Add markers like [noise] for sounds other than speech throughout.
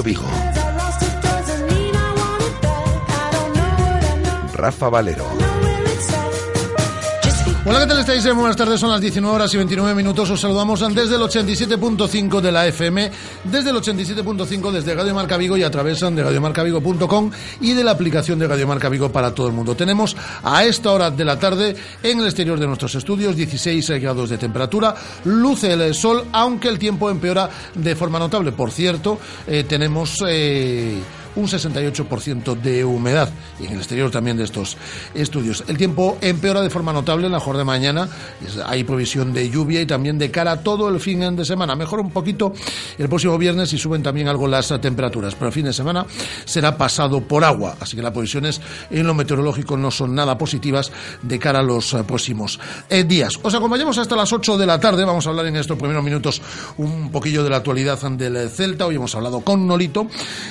Vigo. Rafa Valero. Hola, ¿qué tal estáis? Buenas tardes, son las 19 horas y 29 minutos. Os saludamos desde el 87.5 de la FM, desde el 87.5 desde Radio Marca Vigo y a través de radiomarcavigo.com y de la aplicación de Radio Marca Vigo para todo el mundo. Tenemos a esta hora de la tarde en el exterior de nuestros estudios 16 grados de temperatura, luce el sol, aunque el tiempo empeora de forma notable. Por cierto, eh, tenemos... Eh, un 68% de humedad y en el exterior también de estos estudios. El tiempo empeora de forma notable en la jornada de mañana. Hay provisión de lluvia y también de cara a todo el fin de semana. Mejora un poquito el próximo viernes y suben también algo las temperaturas, pero el fin de semana será pasado por agua. Así que las previsiones en lo meteorológico no son nada positivas de cara a los eh, próximos eh, días. Os acompañamos hasta las 8 de la tarde. Vamos a hablar en estos primeros minutos un poquillo de la actualidad del Celta. Hoy hemos hablado con Nolito.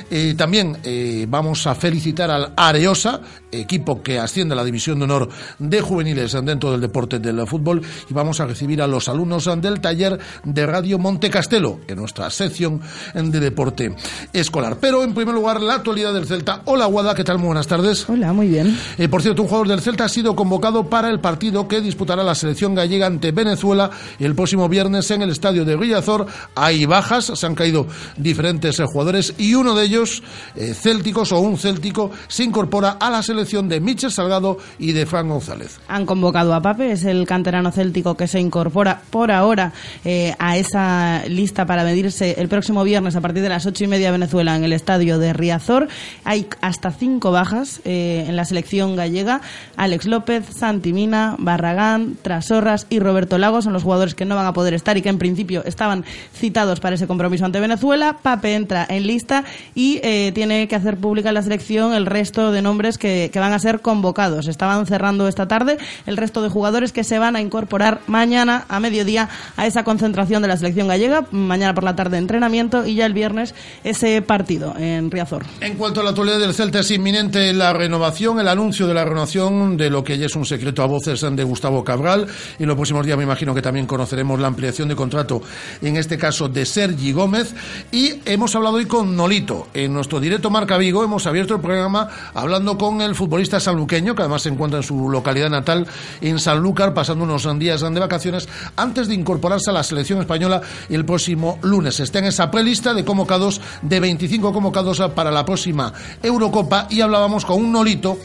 Eh, también eh, vamos a felicitar al Areosa, equipo que asciende a la División de Honor de Juveniles dentro del deporte del fútbol, y vamos a recibir a los alumnos del taller de Radio Monte Castelo, en nuestra sección de deporte escolar. Pero en primer lugar, la actualidad del Celta. Hola, Guada, ¿qué tal? Muy buenas tardes. Hola, muy bien. Eh, por cierto, un jugador del Celta ha sido convocado para el partido que disputará la selección gallega ante Venezuela el próximo viernes en el estadio de Villazor. Hay bajas, se han caído diferentes jugadores y uno de ellos eh, célticos o un céltico se incorpora a la selección de Michel Salgado y de Fran González. Han convocado a Pape, es el canterano céltico que se incorpora por ahora eh, a esa lista para medirse el próximo viernes a partir de las ocho y media Venezuela en el estadio de Riazor. Hay hasta cinco bajas eh, en la selección gallega. Alex López, Santi Mina, Barragán, Trasorras y Roberto Lago son los jugadores que no van a poder estar y que en principio estaban citados para ese compromiso ante Venezuela. Pape entra en lista y tiene que hacer pública la selección el resto de nombres que, van a ser convocados. Estaban cerrando esta tarde el resto de jugadores que se van a incorporar mañana a mediodía a esa concentración de la selección gallega. Mañana por la tarde entrenamiento y ya el viernes ese partido en Riazor. En cuanto a la actualidad del Celta, es inminente la renovación, el anuncio de la renovación de lo que ya es un secreto a voces de Gustavo Cabral. Y en los próximos días me imagino que también conoceremos la ampliación de contrato, en este caso de Sergi Gómez. Y hemos hablado hoy con Nolito en nuestro directo Marca Vigo hemos abierto el programa hablando con el futbolista sanluqueño, que además se encuentra en su localidad natal, en Sanlúcar, pasando unos días de vacaciones, antes de incorporarse a la selección española el próximo lunes. Está en esa prelista de convocados, de 25 convocados para la próxima Eurocopa, y hablábamos con un Nolito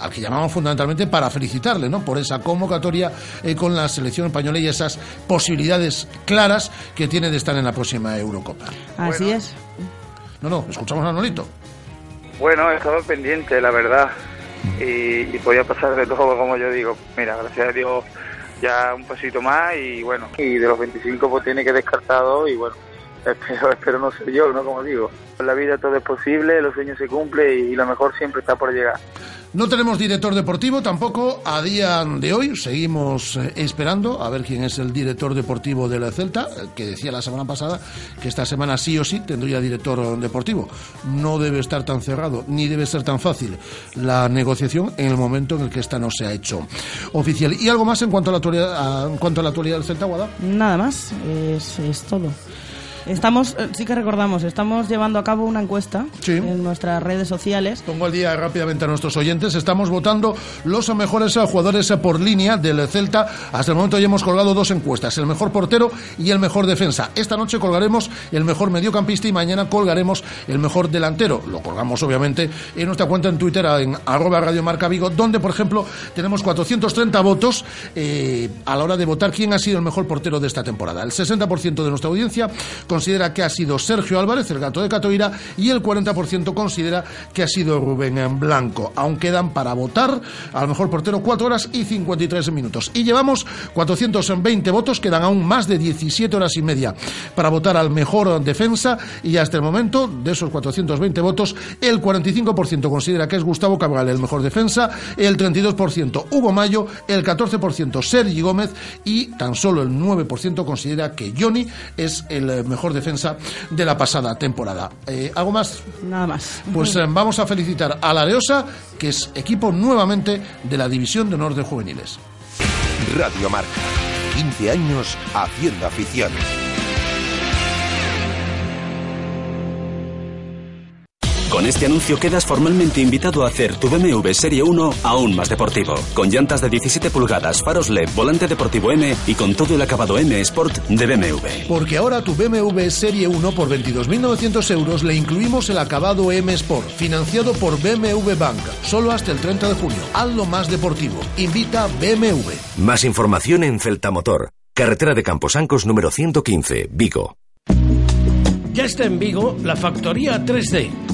al que llamamos fundamentalmente para felicitarle ¿no? por esa convocatoria eh, con la selección española y esas posibilidades claras que tiene de estar en la próxima Eurocopa. Así es. No, no, escuchamos a Nolito. Bueno, he estado pendiente, la verdad. Y, podía pasar de todo, como yo digo. Mira, gracias a Dios ya un pasito más y bueno, y de los 25 pues tiene que descartado y bueno, [laughs] espero, espero no ser yo, ¿no? Como digo. En la vida todo es posible, los sueños se cumplen y lo mejor siempre está por llegar. No tenemos director deportivo tampoco a día de hoy. Seguimos eh, esperando a ver quién es el director deportivo de la Celta, eh, que decía la semana pasada que esta semana sí o sí tendría director deportivo. No debe estar tan cerrado ni debe ser tan fácil la negociación en el momento en el que esta no se ha hecho oficial. ¿Y algo más en cuanto a la actualidad, en cuanto a la actualidad del Celta, Guada? Nada más, es, es todo. Estamos, eh, sí que recordamos, estamos llevando a cabo una encuesta en nuestras redes sociales. Pongo al día rápidamente a nuestros oyentes. Estamos votando los mejores jugadores por línea del Celta. Hasta el momento ya hemos colgado dos encuestas, el mejor portero y el mejor defensa. Esta noche colgaremos el mejor mediocampista y mañana colgaremos el mejor delantero. Lo colgamos obviamente en nuestra cuenta en Twitter en arroba Radio Marca Vigo, donde por ejemplo tenemos 430 votos eh, a la hora de votar quién ha sido el mejor portero de esta temporada. El 60% de nuestra audiencia considera que ha sido Sergio Álvarez, el gato de Catoira, y el 40% considera que ha sido Rubén en Blanco. Aún quedan para votar al mejor portero 4 horas y 53 minutos. Y llevamos 420 votos, quedan aún más de 17 horas y media para votar al mejor defensa y hasta el momento de esos 420 votos el 45% considera que es Gustavo Cabral el mejor defensa, el 32% Hugo Mayo, el 14% Sergi Gómez y tan solo el 9% considera que Johnny es el mejor defensa de la pasada temporada. Eh, ¿Algo más? Nada más. Pues eh, vamos a felicitar a la Areosa, que es equipo nuevamente de la División de Honor de Juveniles. Radio Marca. 15 años haciendo afición. Con este anuncio quedas formalmente invitado a hacer tu BMW Serie 1 aún más deportivo. Con llantas de 17 pulgadas, faros LED, volante deportivo M y con todo el acabado M Sport de BMW. Porque ahora tu BMW Serie 1 por 22.900 euros le incluimos el acabado M Sport, financiado por BMW Bank, solo hasta el 30 de junio. Hazlo más deportivo. Invita BMW. Más información en Celta Motor, carretera de Camposancos número 115, Vigo. Ya está en Vigo la factoría 3D.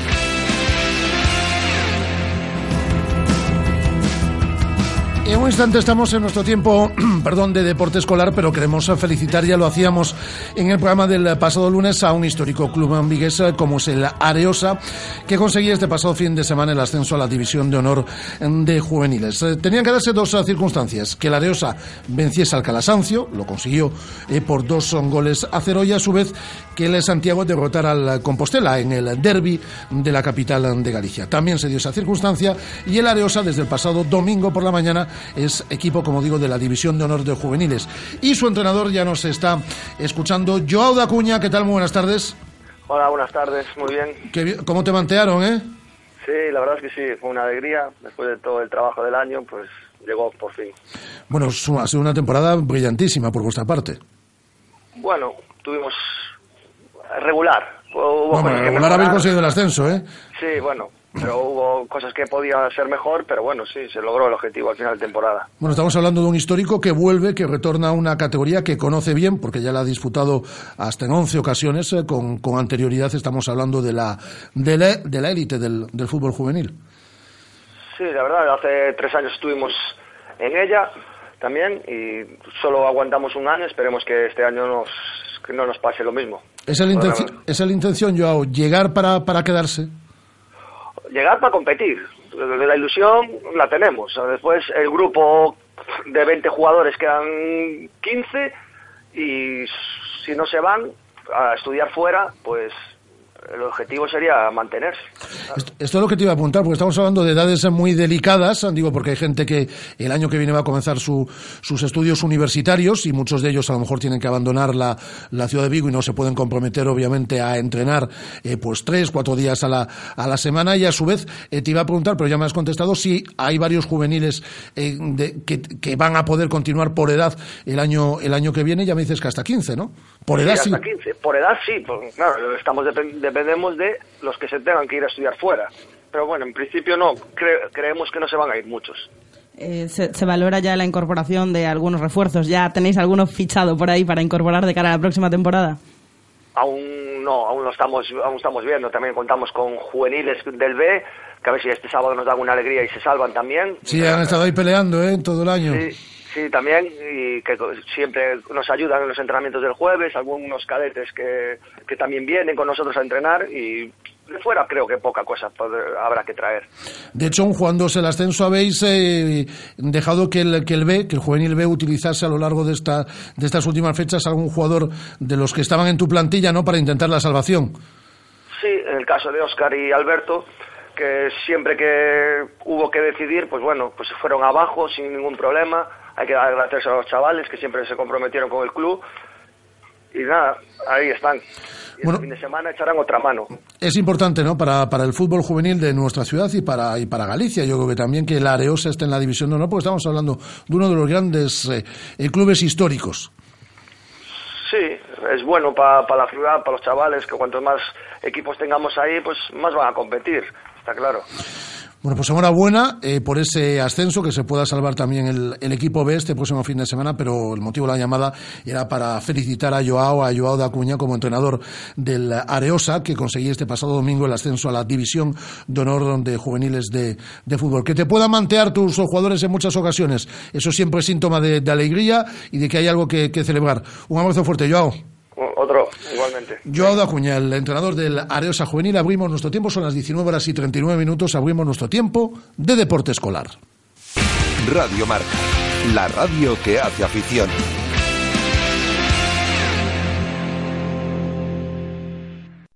En un instante estamos en nuestro tiempo, [clears throat] perdón, de deporte escolar, pero queremos felicitar, ya lo hacíamos en el programa del pasado lunes, a un histórico club ambigués como es el Areosa, que conseguía este pasado fin de semana el ascenso a la División de Honor de Juveniles. Eh, Tenían que darse dos eh, circunstancias, que el Areosa venciese al Calasancio, lo consiguió eh, por dos goles a cero, y a su vez que el Santiago derrotara al Compostela en el derby de la capital de Galicia. También se dio esa circunstancia y el Areosa desde el pasado domingo por la mañana es equipo, como digo, de la División de Honor de Juveniles. Y su entrenador ya nos está escuchando, Joao Dacuña. ¿Qué tal? Muy buenas tardes. Hola, buenas tardes, muy bien. Qué ¿Cómo te mantearon, eh? Sí, la verdad es que sí, fue una alegría. Después de todo el trabajo del año, pues llegó por fin. Bueno, ha sido una temporada brillantísima por vuestra parte. Bueno, tuvimos regular. Hubo Bueno, regular mejorar. habéis conseguido el ascenso, ¿eh? Sí, bueno, pero hubo cosas que podían ser mejor, pero bueno, sí, se logró el objetivo al final de temporada. Bueno, estamos hablando de un histórico que vuelve, que retorna a una categoría que conoce bien, porque ya la ha disputado hasta en 11 ocasiones, eh, con, con anterioridad estamos hablando de la de la, de la élite del, del fútbol juvenil. Sí, la verdad, hace tres años estuvimos en ella también y solo aguantamos un año. Esperemos que este año nos, que no nos pase lo mismo. ¿Esa es la, intenci- esa es la intención, Joao? ¿Llegar para, para quedarse? Llegar para competir. La ilusión la tenemos. Después el grupo de 20 jugadores quedan 15 y si no se van a estudiar fuera, pues el objetivo sería mantenerse. Esto, esto es lo que te iba a apuntar, porque estamos hablando de edades muy delicadas, digo, porque hay gente que el año que viene va a comenzar su- sus estudios universitarios y muchos de ellos a lo mejor tienen que abandonar la, la ciudad de Vigo y no se pueden comprometer, obviamente, a entrenar eh, pues tres, cuatro días a la, a la semana. Y a su vez, eh, te iba a preguntar, pero ya me has contestado, si hay varios juveniles eh, de- que, que van a poder continuar por edad el año, el año que viene. Ya me dices que hasta 15, ¿no? Por edad sí. hasta 15. Por edad sí, pues, claro, estamos depen- dependemos de los que se tengan que ir a estudiar fuera. Pero bueno, en principio no, cre- creemos que no se van a ir muchos. Eh, se, se valora ya la incorporación de algunos refuerzos. ¿Ya tenéis alguno fichado por ahí para incorporar de cara a la próxima temporada? Aún no, aún no estamos, aún estamos viendo. También contamos con juveniles del B, que a ver si este sábado nos dan una alegría y se salvan también. Sí, han estado ahí peleando, ¿eh? Todo el año. Sí, sí, también, y que siempre nos ayudan en los entrenamientos del jueves, algunos cadetes que, que también vienen con nosotros a entrenar y de fuera creo que poca cosa habrá que traer. De hecho, jugándose el ascenso, habéis eh, dejado que el, que el B, que el juvenil B, utilizase a lo largo de, esta, de estas últimas fechas algún jugador de los que estaban en tu plantilla, ¿no? Para intentar la salvación. Sí, en el caso de Óscar y Alberto, que siempre que hubo que decidir, pues bueno, pues se fueron abajo sin ningún problema. Hay que agradecer a los chavales que siempre se comprometieron con el club. Y nada, ahí están. Y Bueno. el fin de semana echarán otra mano. Es importante, ¿no? Para, para el fútbol juvenil de nuestra ciudad y para, y para Galicia. Yo creo que también que la Areosa esté en la división de honor, porque estamos hablando de uno de los grandes eh, eh, clubes históricos. Sí, es bueno para la ciudad, para los chavales, que cuantos más equipos tengamos ahí, pues más van a competir, está claro. Bueno, pues enhorabuena eh, por ese ascenso, que se pueda salvar también el, el equipo B este próximo fin de semana, pero el motivo de la llamada era para felicitar a Joao, a Joao da Acuña como entrenador del Areosa, que conseguía este pasado domingo el ascenso a la división de honor de juveniles de, de fútbol. Que te puedan mantear tus jugadores en muchas ocasiones, eso siempre es síntoma de, alegría y de que hay algo que, que celebrar. Un abrazo fuerte, Joao. Otro, igualmente. Joao da Acuña, el entrenador del Areosa Juvenil, abrimos nuestro tiempo, son las 19 horas y 39 minutos, abrimos nuestro tiempo de deporte escolar. Radio Marca, la radio que hace afición.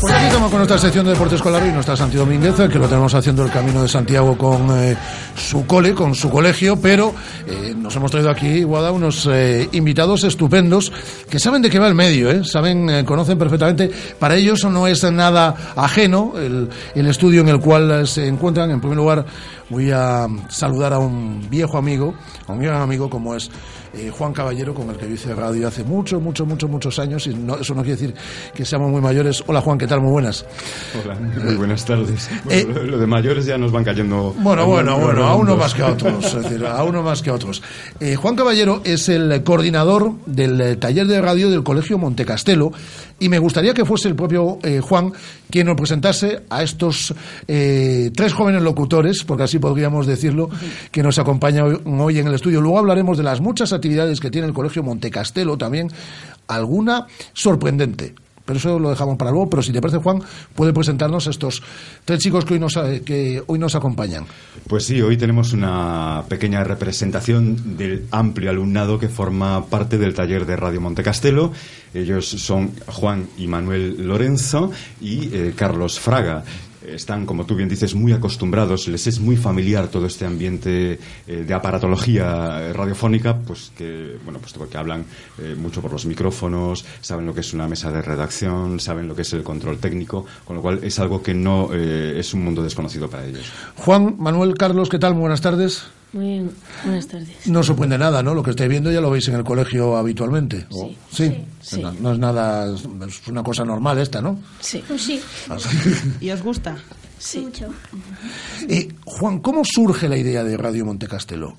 Pues aquí estamos con nuestra sección de deporte escolar y nuestra Santi Domínguez, que lo tenemos haciendo el camino de Santiago con eh, su cole, con su colegio, pero eh, nos hemos traído aquí, Guada, unos eh, invitados estupendos que saben de qué va el medio, ¿eh? saben, eh, conocen perfectamente. Para ellos no es nada ajeno el, estudio en el cual eh, se encuentran. En primer lugar, voy a saludar a un viejo amigo, a un gran amigo como es eh, Juan Caballero, con el que yo hice radio hace muchos, muchos, muchos, muchos años, y no, eso no quiere decir que seamos muy mayores. Hola Juan, ¿qué tal? Muy buenas. Hola, muy buenas tardes. Bueno, lo, de mayores ya nos van cayendo. Bueno, bueno, bueno, a uno más que a otros, es decir, a uno más que a otros. Eh, Juan Caballero es el coordinador del eh, taller de radio del Colegio Montecastelo y me gustaría que fuese el propio eh, Juan quien nos presentase a estos eh, tres jóvenes locutores, porque así podríamos decirlo, que nos acompañan hoy, hoy en el estudio. Luego hablaremos de las muchas actividades que tiene el Colegio Montecastelo, también alguna sorprendente. Pero eso lo dejamos para luego. Pero si te parece, Juan, puede presentarnos estos tres chicos que hoy nos, eh, que hoy nos acompañan. Pues sí, hoy tenemos una pequeña representación del amplio alumnado que forma parte del taller de Radio Montecastelo. Ellos son Juan y Manuel Lorenzo y eh, Carlos Fraga. Están, como tú bien dices, muy acostumbrados, les es muy familiar todo este ambiente eh, de aparatología eh, radiofónica, pues que, bueno, pues porque hablan eh, mucho por los micrófonos, saben lo que es una mesa de redacción, saben lo que es el control técnico, con lo cual es algo que no es un mundo desconocido para ellos. Juan, Manuel, Carlos, ¿qué tal? Muy buenas tardes. Muy buenas tardes. No sorprende nada, ¿no? Lo que estáis viendo ya lo veis en el colegio habitualmente. ¿o? Sí. Sí. No, no es nada, es una cosa normal esta, ¿no? Sí. Pues sí. [laughs] ¿Y os gusta? Sí. Mucho. Eh, Juan, ¿cómo surge la idea de Radio Montecastelo?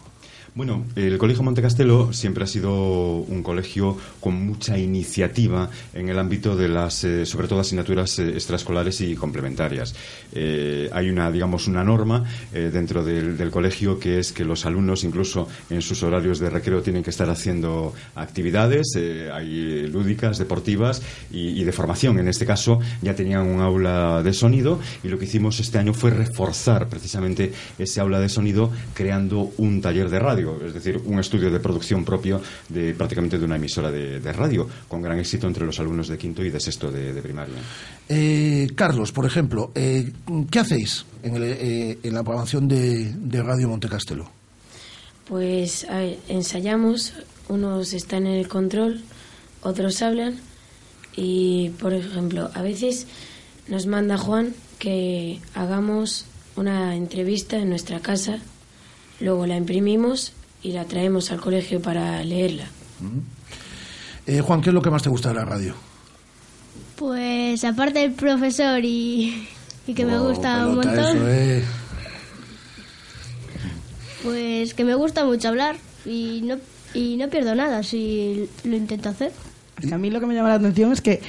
Bueno, el Colegio Montecastelo siempre ha sido un colegio con mucha iniciativa en el ámbito de las, eh, sobre todo, asignaturas eh, extraescolares y complementarias. Eh, hay una, digamos, una norma eh, dentro del, colegio que es que los alumnos, incluso en sus horarios de recreo, tienen que estar haciendo actividades, hay lúdicas, deportivas y, y de formación. En este caso, ya tenían un aula de sonido y lo que hicimos este año fue reforzar precisamente ese aula de sonido creando un taller de radio, es decir, un estudio de producción propio de prácticamente de una emisora de, de radio, con gran éxito entre los alumnos de quinto y de sexto de, de primaria. Eh, Carlos, por ejemplo, eh, ¿qué hacéis en, el, eh, en la programación de, de Radio Montecastelo? Pues a ver, ensayamos, unos están en el control, otros hablan y, por ejemplo, a veces nos manda Juan que hagamos una entrevista en nuestra casa, luego la imprimimos y la traemos al colegio para leerla. Eh, Juan, ¿qué es lo que más te gusta de la radio? Pues aparte del profesor y, y que me gusta un montón, eso, eh. pues que me gusta mucho hablar y no, y no pierdo nada si lo intento hacer. Es que a mí lo que me llama la atención es que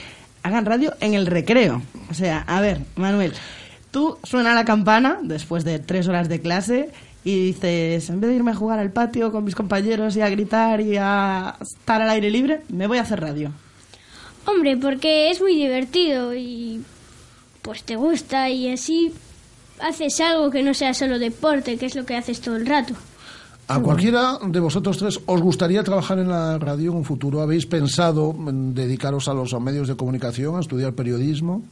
hagan radio en el recreo. O sea, a ver, Manuel, tú suena la campana después de tres horas de clase y dices, en vez de irme a jugar al patio con mis compañeros y a gritar y a estar al aire libre, me voy a hacer radio. Hombre, porque es muy divertido y pues te gusta y así haces algo que no sea solo deporte, que es lo que haces todo el rato. ¿A cualquiera de vosotros tres os gustaría trabajar en la radio en un futuro? ¿Habéis pensado en dedicaros a los medios de comunicación, a estudiar periodismo?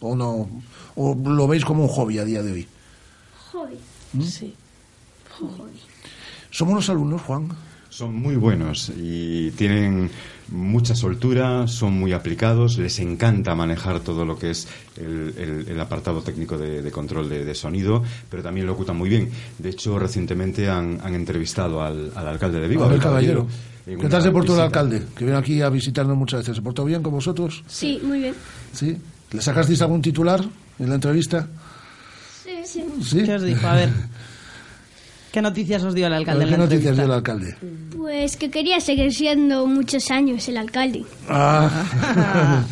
¿O no? ¿O lo veis como un hobby a día de hoy? Hobby. ¿Mm? Sí. ¿Somos los alumnos, Juan? Son muy buenos y tienen mucha soltura, son muy aplicados, les encanta manejar todo lo que es el, el- el apartado técnico de, de control de, de sonido, pero también lo ocultan muy bien. De hecho, recientemente han, han entrevistado al, al alcalde de Vigo, A ver, caballero. ¿Qué tal se portó el alcalde? Que viene aquí a visitarnos muchas veces. ¿Se portó bien con vosotros? Sí, muy bien. ¿Sí? ¿Le sacasteis algún titular en la entrevista? Sí, sí. ¿Sí? ¿Qué os dijo? A ver. [laughs] ¿Qué noticias os dio el alcalde? en ¿Qué la noticias dio el entrevista? alcalde? Pues que quería seguir siendo muchos años el alcalde. Ah.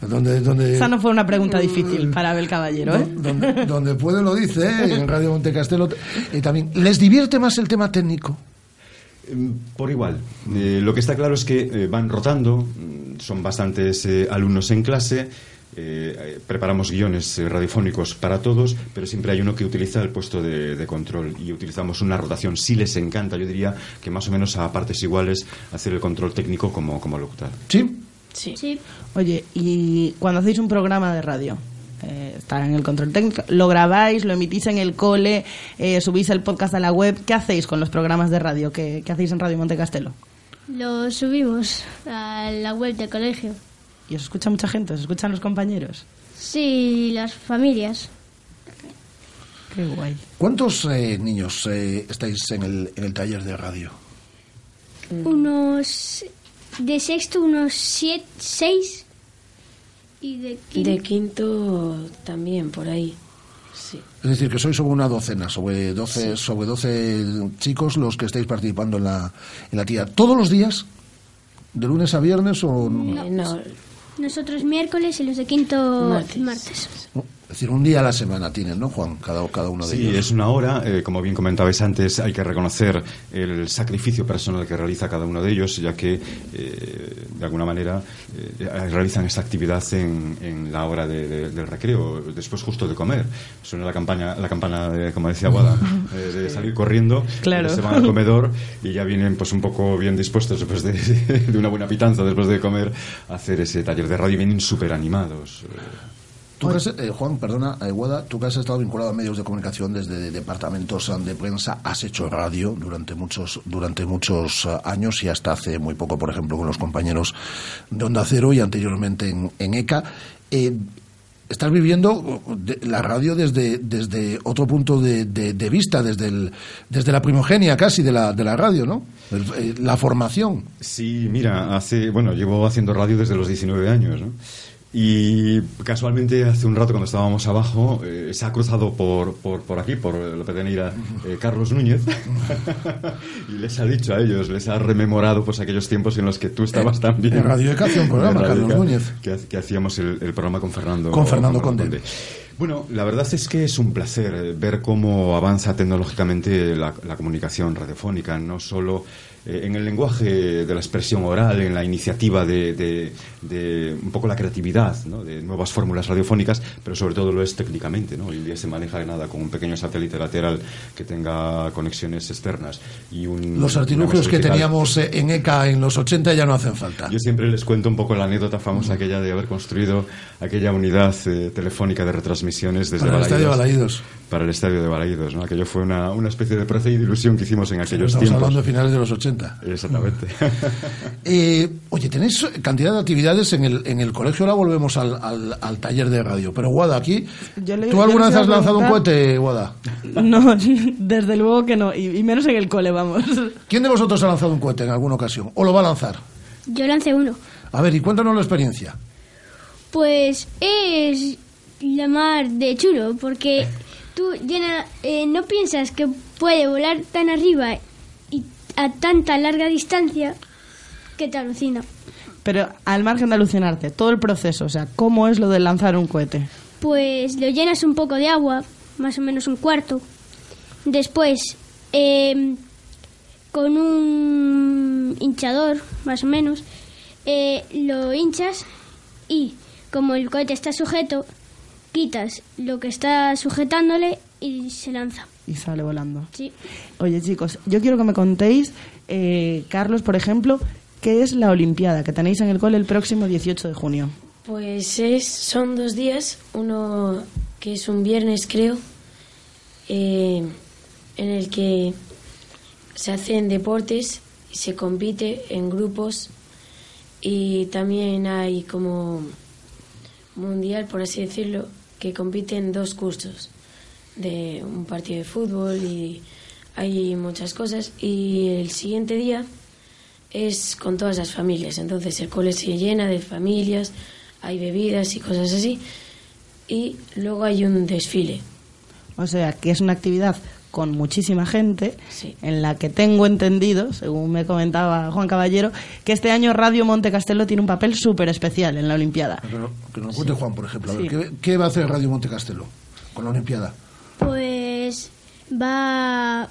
[laughs] donde, donde, Esa no fue una pregunta difícil para Abel Caballero, ¿eh? donde, [laughs] donde puede lo dice, ¿eh? en Radio Montecastelo. Y también, ¿les divierte más el tema técnico? Mm, Por igual. Eh, lo que está claro es que eh, van rotando, mm, son bastantes eh, alumnos en clase, eh, eh, preparamos guiones eh, radiofónicos para todos, pero siempre hay uno que utiliza el puesto de, de control y utilizamos una rotación. Sí les encanta, yo diría que más o menos a partes iguales hacer el control técnico como, como locutar. ¿Sí? Sí. Oye, y cuando hacéis un programa de radio, eh, está en el control técnico, lo grabáis, lo emitís en el cole, eh, subís el podcast a la web, ¿qué hacéis con los programas de radio? ¿Qué, qué hacéis en Radio Montecastelo? Lo subimos a la web del colegio. ¿Y os escucha mucha gente? ¿Os escuchan los compañeros? Sí, las familias. Qué guay. ¿Cuántos eh, niños eh, estáis en el, en el taller de radio? unos de sexto unos siete, seis y de quinto, De quinto también, por ahí. Sí. Es decir, que sois sobre una docena, sobre 12, sobre 12 chicos los que estáis participando en la, en la tía. ¿Todos los días? ¿De lunes a viernes o...? Eh, no, nosotros miércoles y los de quinto Martes. martes. Es decir, un día a la semana tienen, ¿no, Juan? Cada, cada uno de Sí, ellos. es una hora. eh, como bien comentabais antes, hay que reconocer el sacrificio personal que realiza cada uno de ellos, ya que, eh, de alguna manera, eh, realizan esta actividad en, en la hora de- de- del recreo, después justo de comer. Suena la, campaña, la campana, de, como decía Guada, [laughs] eh, de salir corriendo, Claro. eh, se van al [laughs] comedor y ya vienen pues un poco bien dispuestos después de, [laughs] de una buena pitanza, después de comer, a hacer ese taller de radio. Vienen súper animados. Tú que has- eh, Juan, perdona, eh, Guada, tú que has estado vinculado a medios de comunicación desde departamentos eh, de prensa, has hecho radio durante muchos, durante muchos eh, años y hasta hace muy poco, por ejemplo, con los compañeros de Onda Cero y anteriormente en, en ECA. Eh, estás viviendo la radio desde, desde otro punto de, de- de vista, desde, el, desde la primogenia casi de la, de la radio, ¿no? El- eh, la formación. Sí, mira, hace, bueno, llevo haciendo radio desde los 19 años, ¿no? Y casualmente hace un rato cuando estábamos abajo eh, se ha cruzado por, por, por aquí, por López de Neira, eh, Carlos Núñez [laughs] y les ha dicho a ellos, les ha rememorado pues aquellos tiempos en los que tú estabas también. en Radio Eca hacía un programa, Carlos Núñez. Que, ha- que hacíamos el, el programa con Fernando. Con Fernando Conde. Bueno, la verdad es que es un placer eh, ver cómo avanza tecnológicamente la, la comunicación radiofónica, no solo eh, en el lenguaje de la expresión oral, en la iniciativa de, de- de un poco la creatividad, ¿no? de nuevas fórmulas radiofónicas, pero sobre todo lo es técnicamente. ¿no? Hoy en día se maneja de nada con un pequeño satélite lateral que tenga conexiones externas y un, Los artilugios que teníamos eh, en ECA en los 80 ya no hacen falta. Yo siempre les cuento un poco la anécdota famosa aquella de haber construido aquella unidad eh, telefónica de retransmisiones desde Para el Estadio Balaídos. Para el estadio de Balaídos, ¿no? Aquello fue una, una especie de proceso de ilusión que hicimos en aquellos Estamos tiempos. hablando de finales de los 80. Exactamente. [laughs] Eh, oye, tenéis cantidad de actividades en el, en el colegio. Ahora volvemos al, al, al taller de radio. Pero, Guada, aquí. Yo le- ¿Tú alguna vez has lanzado un cohete, Guada? No, [laughs] desde luego que no, y, y menos en el cole, vamos. ¿Quién de vosotros ha lanzado un cohete en alguna ocasión? ¿O lo va a lanzar? Yo lancé uno. A ver, y cuéntanos la experiencia. Pues es la mar de chulo, porque tú llena, eh, no piensas que puede volar tan arriba a tanta larga distancia que te alucina. Pero al margen de alucinarte, todo el proceso, o sea, ¿cómo es lo de lanzar un cohete? Pues lo llenas un poco de agua, más o menos un cuarto. Después, eh, con un hinchador, más o menos, eh, lo hinchas y como el cohete está sujeto, quitas lo que está sujetándole y se lanza. Y sale volando. Sí. Oye, chicos, yo quiero que me contéis, eh, Carlos, por ejemplo, ¿qué es la Olimpiada que tenéis en el cole el próximo 18 de junio? Pues es, son dos días, uno que es un viernes creo, eh, en el que se hacen deportes y se compite en grupos y también hay como mundial, por así decirlo, que compiten dos cursos de un partido de fútbol y hay muchas cosas y el siguiente día es con todas las familias, entonces el cole se llena de familias, hay bebidas y cosas así y luego hay un desfile. O sea, que es una actividad con muchísima gente, en la que tengo entendido, según me comentaba Juan Caballero, que este año Radio Monte Castelo tiene un papel súper especial en la Olimpiada. Que nos, que nos cuente Juan, por ejemplo. A ver, Sí. ¿qué, qué va a hacer Radio Monte Castelo con la Olimpiada? Va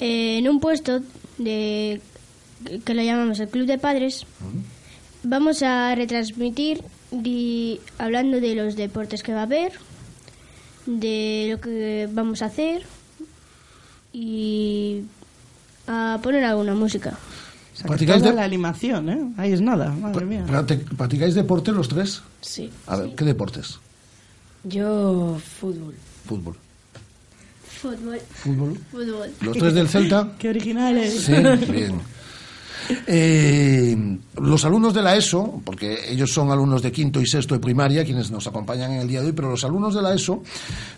eh, en un puesto de que lo llamamos el Club de Padres. Vamos a retransmitir di- hablando de los deportes que va a haber, de lo que vamos a hacer y a poner alguna música. O sea, que ¿Practicáis de- la animación, ¿eh? Ahí es nada, madre mía. ¿Practic- ¿Practicáis deporte los tres? Sí. A ver, ¿qué deportes? Yo fútbol. Fútbol. Fútbol. Fútbol. Fútbol. ¿Los tres del Celta? Qué originales. Sí, bien. [laughs] Eh, los alumnos de la ESO, porque ellos son alumnos de quinto y sexto de primaria, quienes nos acompañan en el día de hoy, pero los alumnos de la ESO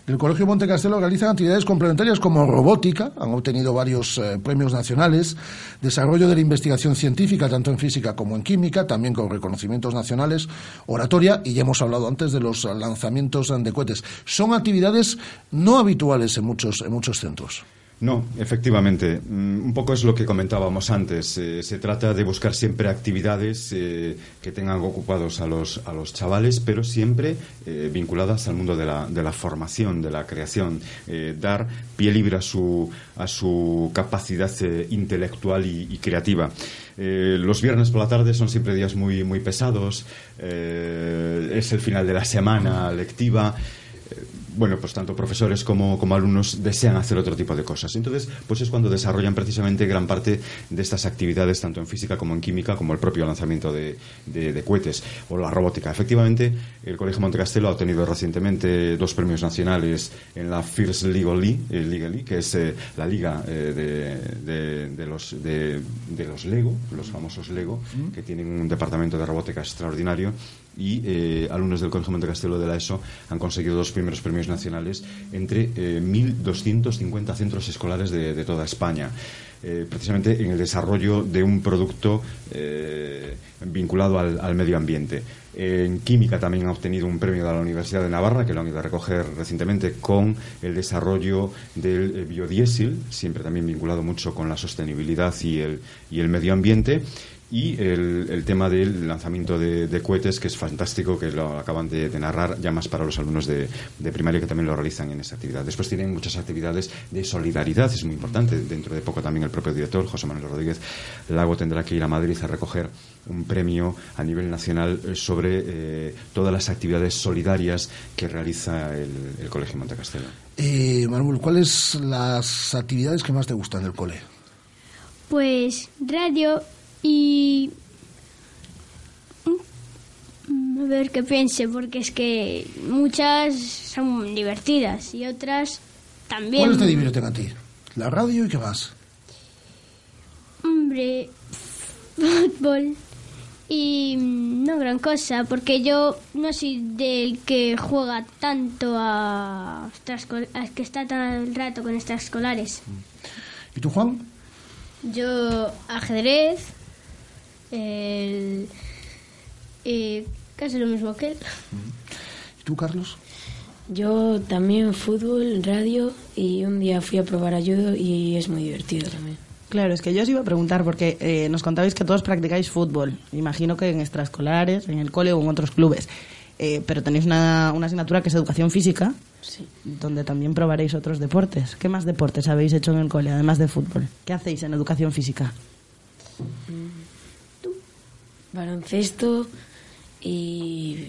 del Colegio Monte Castelo realizan actividades complementarias como robótica, han obtenido varios eh, premios nacionales, desarrollo de la investigación científica, tanto en física como en química, también con reconocimientos nacionales, oratoria, y ya hemos hablado antes de los lanzamientos de cohetes. Son actividades no habituales en muchos, en muchos centros. No, efectivamente. Mm, un poco es lo que comentábamos antes. Eh, se trata de buscar siempre actividades eh, que tengan ocupados a los, a los chavales, pero siempre eh, vinculadas al mundo de la, de la formación, de la creación. dar pie libre a su, a su capacidad intelectual y, creativa. los viernes por la tarde son siempre días muy, muy pesados. es el final de la semana lectiva bueno, pues tanto profesores como, alumnos desean hacer otro tipo de cosas. Entonces, pues es cuando desarrollan precisamente gran parte de estas actividades, tanto en física como en química, como el propio lanzamiento de, cohetes o la robótica. Efectivamente, el Colegio Montecastelo ha obtenido recientemente dos premios nacionales en la First Legal League, eh, que es eh, la liga eh, de, los, de, los Lego, los famosos Lego, que tienen un departamento de robótica extraordinario y eh, alumnos del Colegio Monte Castelo de la ESO han conseguido dos primeros premios nacionales entre 1.250 eh, centros escolares de, toda España. Eh, precisamente en el desarrollo de un producto vinculado al, medio ambiente. En química también ha obtenido un premio de la Universidad de Navarra, que lo han ido a recoger recientemente, con el desarrollo del biodiesel, siempre también vinculado mucho con la sostenibilidad y el, y el medio ambiente y el, tema del lanzamiento de, cohetes, que es fantástico, que lo acaban de, narrar ya más para los alumnos de, primaria que también lo realizan en esa actividad. Después tienen muchas actividades de solidaridad, es muy importante. Dentro de poco también el propio director, José Manuel Rodríguez Lago, tendrá que ir a Madrid a recoger un premio a nivel nacional eh, sobre eh, todas las actividades solidarias que realiza el, Colegio Montecastelo. Eh, Manuel, ¿cuáles las actividades que más te gustan del cole? Pues radio y a ver qué piense, porque es que muchas son divertidas y otras también. ¿Cuáles te divierten a ti? ¿La radio y qué más? Hombre, fútbol y no gran cosa, porque yo no soy del que juega tanto a, a que está todo el rato con extraescolares. ¿Y tú, Juan? Yo ajedrez, el, eh, casi lo mismo que él. ¿Y tú, Carlos? Yo también fútbol, radio y un día fui a probar ayudo y es muy divertido también. Claro, es que yo os iba a preguntar porque eh, nos contabais que todos practicáis fútbol. Imagino que en extraescolares, en el cole o en otros clubes. Eh, pero tenéis una, una, asignatura que es educación física, donde también probaréis otros deportes. ¿Qué más deportes habéis hecho en el cole, además de fútbol? ¿Qué hacéis en educación física? Mm baloncesto y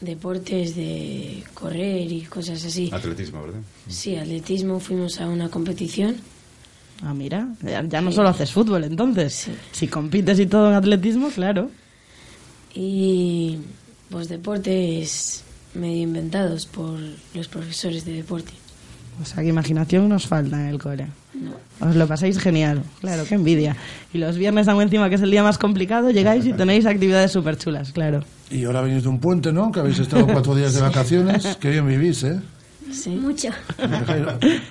deportes de correr y cosas así. Atletismo, ¿verdad? Sí, atletismo. Fuimos a una competición. Ah, mira, ya, no solo haces fútbol entonces. Si compites y todo en atletismo, claro. Y pues deportes medio inventados por los profesores de deporte. O sea, que imaginación nos falta en el cole. Os lo pasáis genial, claro, qué envidia. Y los viernes, aún encima, que es el día más complicado, llegáis y tenéis actividades súper chulas, claro. Y ahora venís de un puente, ¿no? Que habéis estado cuatro días de vacaciones. Qué bien vivís, ¿eh? Sí, mucho.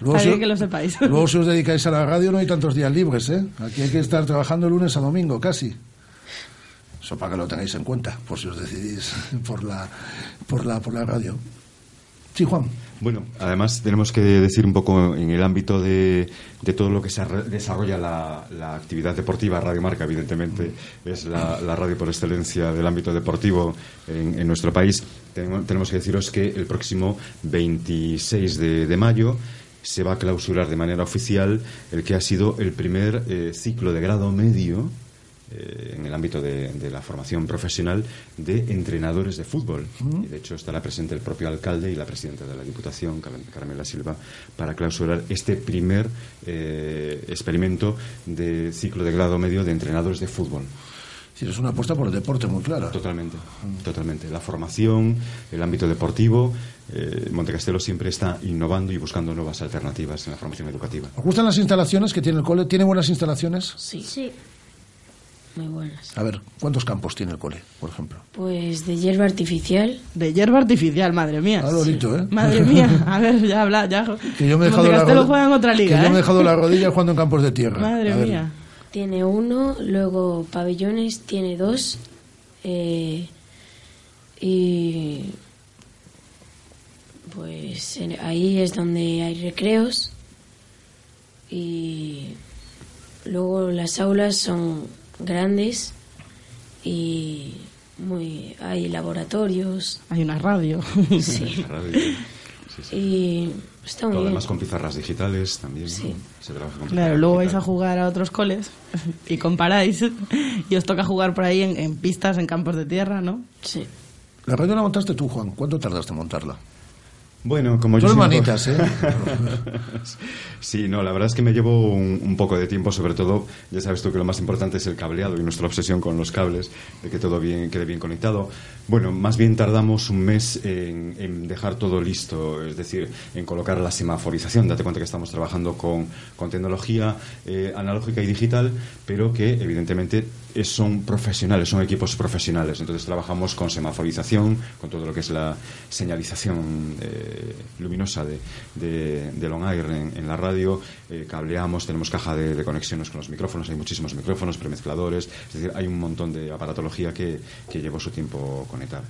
Luego, si, que lo sepáis. Luego, si os dedicáis a la radio, no hay tantos días libres, ¿eh? Aquí hay que estar trabajando lunes a domingo, casi. Eso para que lo tengáis en cuenta, por si os decidís [laughs] por la, por la, por la radio. Sí, Juan. Bueno, además tenemos que decir un poco en el ámbito de, todo lo que se desarrolla la, actividad deportiva, Radio Marca, evidentemente, es la, radio por excelencia del ámbito deportivo en, nuestro país. Tenemos, que deciros que el próximo 26 de, mayo se va a clausurar de manera oficial el que ha sido el primer eh, ciclo de grado medio eh, en el ámbito de, la formación profesional de entrenadores de fútbol. Y de hecho estará presente el propio alcalde y la presidenta de la Diputación, Carmela Silva, para clausurar este primer eh, experimento de ciclo de grado medio de entrenadores de fútbol. Sí, es una apuesta por el deporte muy clara. Totalmente, totalmente. La formación, el ámbito deportivo, eh, Montecastelo siempre está innovando y buscando nuevas alternativas en la formación educativa. ¿Os gustan las instalaciones que tiene el cole? ¿Tiene buenas instalaciones? Sí. sí. Muy buenas. A ver, ¿cuántos campos tiene el cole, por ejemplo? Pues de hierba artificial. De hierba artificial, madre mía. Ah, Lorito, ¿eh? Madre mía, a ver, ya habla, ya. Que yo me he dejado la juega en otra liga, Que yo me he ¿eh? dejado la rodilla [laughs] jugando en campos de tierra. Madre A ver, mía. Tiene uno, luego pabellones tiene dos. eh, y pues ahí es donde hay recreos. Y luego las aulas son grandes y muy hay laboratorios. Hay una radio. [laughs] Sí. Radio. Sí, sí. Y está muy Todo bien. además con pizarras digitales también. Se trabaja con Claro, luego vais a jugar a otros coles y comparáis y os toca jugar por ahí en, en pistas, en campos de tierra, ¿no? Sí. La radio la montaste tú, Juan. ¿Cuánto tardaste en montarla? Bueno, como yo soy un manitas, ¿eh? [laughs] sí, no, la verdad es que me llevo un, un poco de tiempo, sobre todo, ya sabes tú que lo más importante es el cableado y nuestra obsesión con los cables, de que todo bien, quede bien conectado. Bueno, más bien tardamos un mes en, en dejar todo listo, es decir, en colocar la semaforización. Date cuenta que estamos trabajando con, con tecnología eh, analógica y digital, pero que evidentemente son profesionales, son equipos profesionales. Entonces trabajamos con semaforización, con todo lo que es la señalización eh, luminosa de, de, del on-air en, en la radio. eh, cableamos, tenemos caja de, de conexiones con los micrófonos, hay muchísimos micrófonos, premezcladores. Es decir, hay un montón de aparatología que, que llevó su tiempo conectar.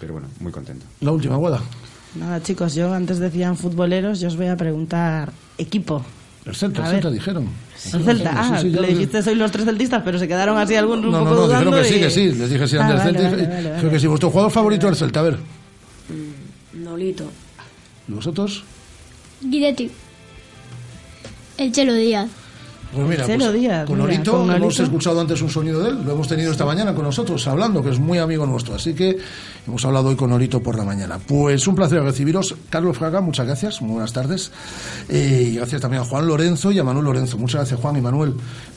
Pero bueno, muy contento. La última, Guada. Nada, chicos, yo antes decían futboleros, yo os voy a preguntar equipo. El Celta, el. Celta dijeron. El Celta, ah, sí, le dijiste soy los tres celtistas, pero se quedaron así algunos un No, no, poco no, dudando. dijeron que sí, que sí. Les dije sí, Ah, antes vale, Celta. vale, vale, Creo vale. que sí. ¿Vuestro jugador favorito es el Celta? A ver, Nolito. ¿y vosotros? Guidetti. El Chelo Díaz. Pues mira, pues, Díaz, con con hemos escuchado antes un sonido de él, lo hemos tenido esta mañana con nosotros hablando, que es muy amigo nuestro, así que hemos hablado hoy con Norito por la mañana. Pues un placer recibiros. Carlos Fraga, muchas gracias, muy buenas tardes. Eh, y gracias también a Juan Lorenzo y a Manuel Lorenzo. Muchas gracias Juan y Manuel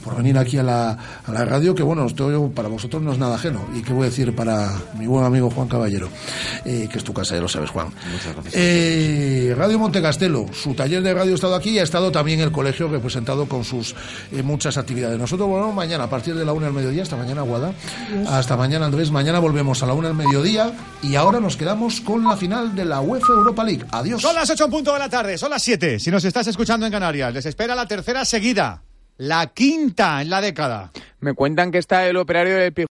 por venir aquí a la, a la radio, que bueno, esto para vosotros no es nada ajeno. Y qué voy a decir para mi buen amigo Juan Caballero, eh, que es tu casa, ya lo sabes Juan. Muchas gracias. Eh, radio Montecastelo, su taller de radio ha estado aquí y ha estado también el colegio representado con sus eh, muchas actividades. Nosotros volvemos mañana a partir de la una del mediodía, hasta mañana Guada, hasta mañana Andrés, mañana volvemos a la una del mediodía y ahora nos quedamos con la final de la UEFA Europa League. Adiós. Son las 8 en punto de la tarde, son las 7. Si nos estás escuchando en Canarias, les espera la tercera seguida, la quinta en la década. Me cuentan que está el operario del